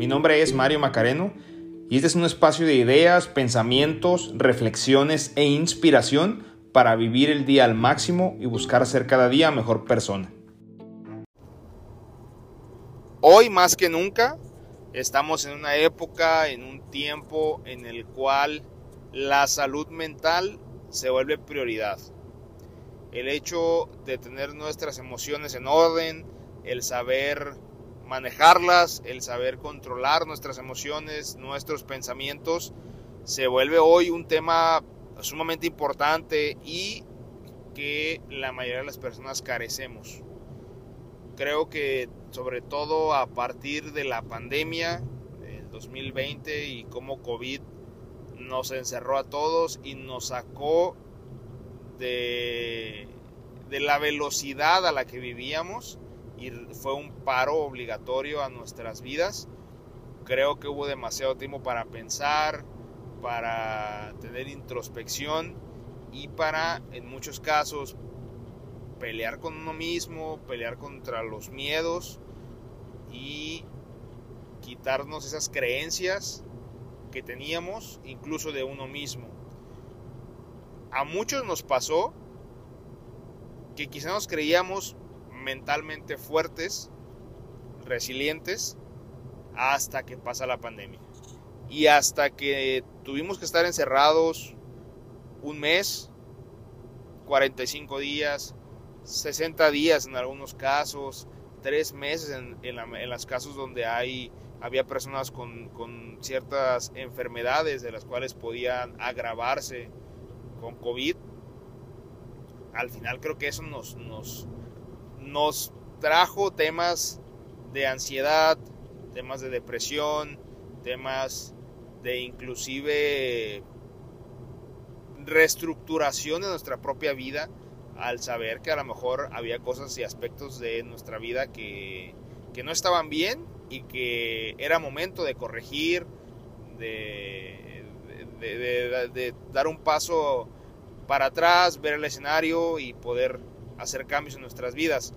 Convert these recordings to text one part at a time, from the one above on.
Mi nombre es Mario Macareno y este es un espacio de ideas, pensamientos, reflexiones e inspiración para vivir el día al máximo y buscar ser cada día mejor persona. Hoy más que nunca estamos en una época, en un tiempo en el cual la salud mental se vuelve prioridad. El hecho de tener nuestras emociones en orden, el saber manejarlas, el saber controlar nuestras emociones, nuestros pensamientos, se vuelve hoy un tema sumamente importante y que la mayoría de las personas carecemos. Creo que sobre todo a partir de la pandemia del 2020 y cómo COVID nos encerró a todos y nos sacó de, de la velocidad a la que vivíamos, fue un paro obligatorio a nuestras vidas. Creo que hubo demasiado tiempo para pensar, para tener introspección y para, en muchos casos, pelear con uno mismo, pelear contra los miedos y quitarnos esas creencias que teníamos, incluso de uno mismo. A muchos nos pasó que quizá nos creíamos mentalmente fuertes, resilientes, hasta que pasa la pandemia. Y hasta que tuvimos que estar encerrados un mes, 45 días, 60 días en algunos casos, tres meses en, en, los casos donde hay, había personas con, con, ciertas enfermedades de las cuales podían agravarse con COVID. Al final creo que eso nos, nos, nos trajo temas de ansiedad, temas de depresión, temas de inclusive reestructuración de nuestra propia vida al saber que a lo mejor había cosas y aspectos de nuestra vida que, que no estaban bien y que era momento de corregir, de, de, de, dar un paso para atrás, ver el escenario y poder hacer cambios en nuestras vidas.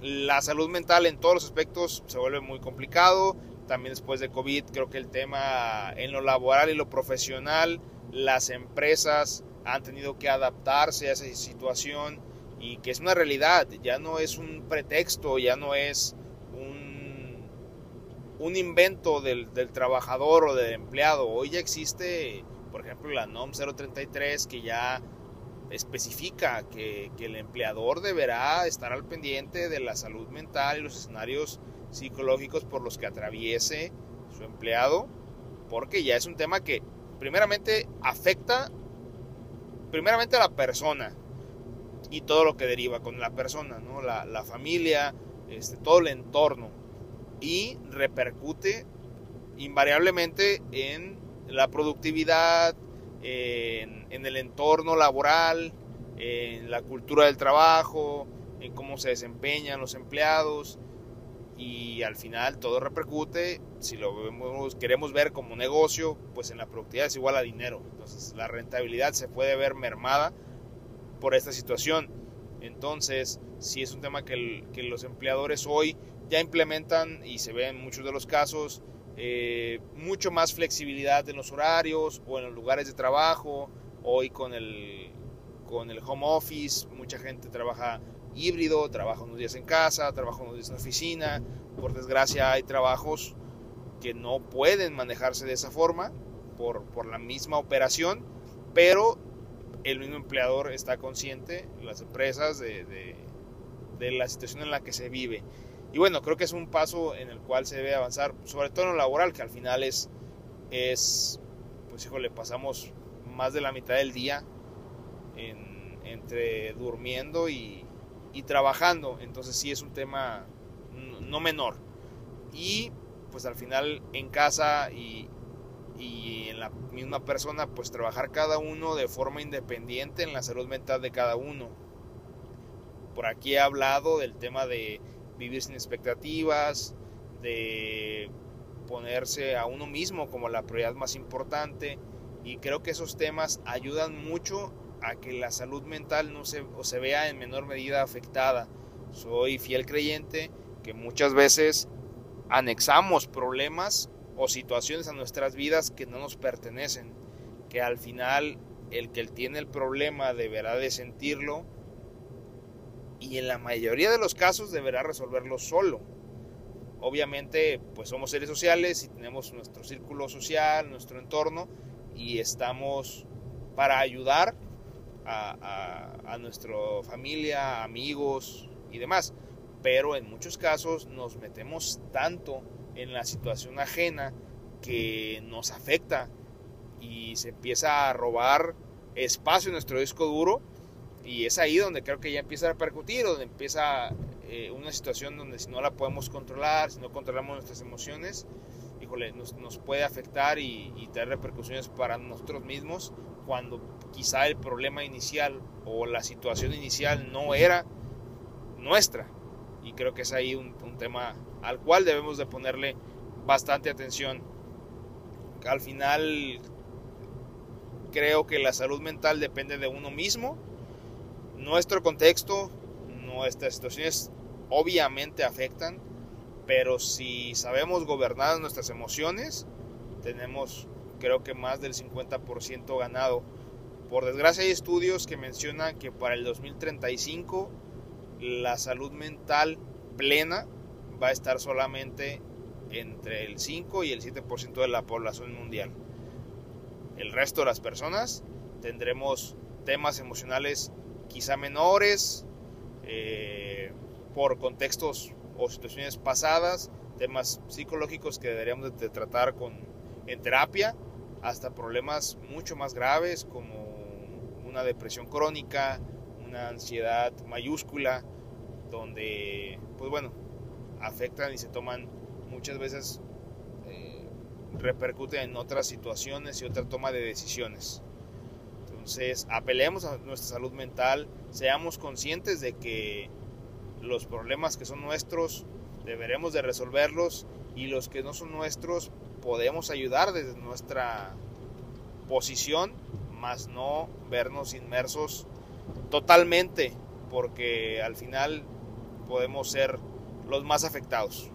La salud mental en todos los aspectos se vuelve muy complicado. También después de COVID creo que el tema en lo laboral y lo profesional, las empresas han tenido que adaptarse a esa situación y que es una realidad, ya no es un pretexto, ya no es un, invento del, del trabajador o del empleado. Hoy ya existe, por ejemplo, la NOM 033 que ya especifica que, que, el empleador deberá estar al pendiente de la salud mental y los escenarios psicológicos por los que atraviese su empleado, porque ya es un tema que primeramente afecta primeramente a la persona y todo lo que deriva con la persona, ¿no? la, la familia, este, todo el entorno y repercute invariablemente en la productividad, en, en, el entorno laboral, en la cultura del trabajo, en cómo se desempeñan los empleados y al final todo repercute, si lo vemos, queremos ver como negocio, pues en la productividad es igual a dinero, entonces la rentabilidad se puede ver mermada por esta situación. Entonces, si es un tema que, que los empleadores hoy ya implementan y se ve en muchos de los casos, eh, mucho más flexibilidad en los horarios o en los lugares de trabajo. Hoy con el, con el home office, mucha gente trabaja híbrido, trabaja unos días en casa, trabaja unos días en oficina. Por desgracia hay trabajos que no pueden manejarse de esa forma por, por la misma operación, pero el mismo empleador está consciente, las empresas, de, de, de la situación en la que se vive. Y bueno, creo que es un paso en el cual se debe avanzar, sobre todo en lo laboral, que al final es, es pues híjole, pasamos más de la mitad del día en, entre durmiendo y, y, trabajando. Entonces sí es un tema no menor. Y pues al final en casa y, y en la misma persona, pues trabajar cada uno de forma independiente en la salud mental de cada uno. Por aquí he hablado del tema de vivir sin expectativas, de ponerse a uno mismo como la prioridad más importante y creo que esos temas ayudan mucho a que la salud mental no se, o se vea en menor medida afectada. Soy fiel creyente que muchas veces anexamos problemas o situaciones a nuestras vidas que no nos pertenecen, que al final el que tiene el problema deberá de sentirlo y en la mayoría de los casos deberá resolverlo solo. Obviamente, pues somos seres sociales y tenemos nuestro círculo social, nuestro entorno y estamos para ayudar a, a nuestra familia, amigos y demás. Pero en muchos casos nos metemos tanto en la situación ajena que nos afecta y se empieza a robar espacio en nuestro disco duro y es ahí donde creo que ya empieza a repercutir, donde empieza eh, una situación donde si no la podemos controlar, si no controlamos nuestras emociones, híjole, nos, nos puede afectar y, y, tener repercusiones para nosotros mismos cuando quizá el problema inicial o la situación inicial no era nuestra. Y creo que es ahí un, un tema al cual debemos de ponerle bastante atención. Al final creo que la salud mental depende de uno mismo. Nuestro contexto, nuestras situaciones obviamente afectan, pero si sabemos gobernar nuestras emociones, tenemos creo que más del 50% ganado. Por desgracia hay estudios que mencionan que para el 2035 la salud mental plena va a estar solamente entre el 5 y el 7% de la población mundial. El resto de las personas tendremos temas emocionales quizá menores, eh, por contextos o situaciones pasadas, temas psicológicos que deberíamos de tratar con, en terapia, hasta problemas mucho más graves como una depresión crónica, una ansiedad mayúscula, donde, pues bueno, afectan y se toman muchas veces eh, repercuten en otras situaciones y otra toma de decisiones. Entonces, apelemos a nuestra salud mental, seamos conscientes de que los problemas que son nuestros deberemos de resolverlos y los que no son nuestros podemos ayudar desde nuestra posición, más no vernos inmersos totalmente, porque al final podemos ser los más afectados.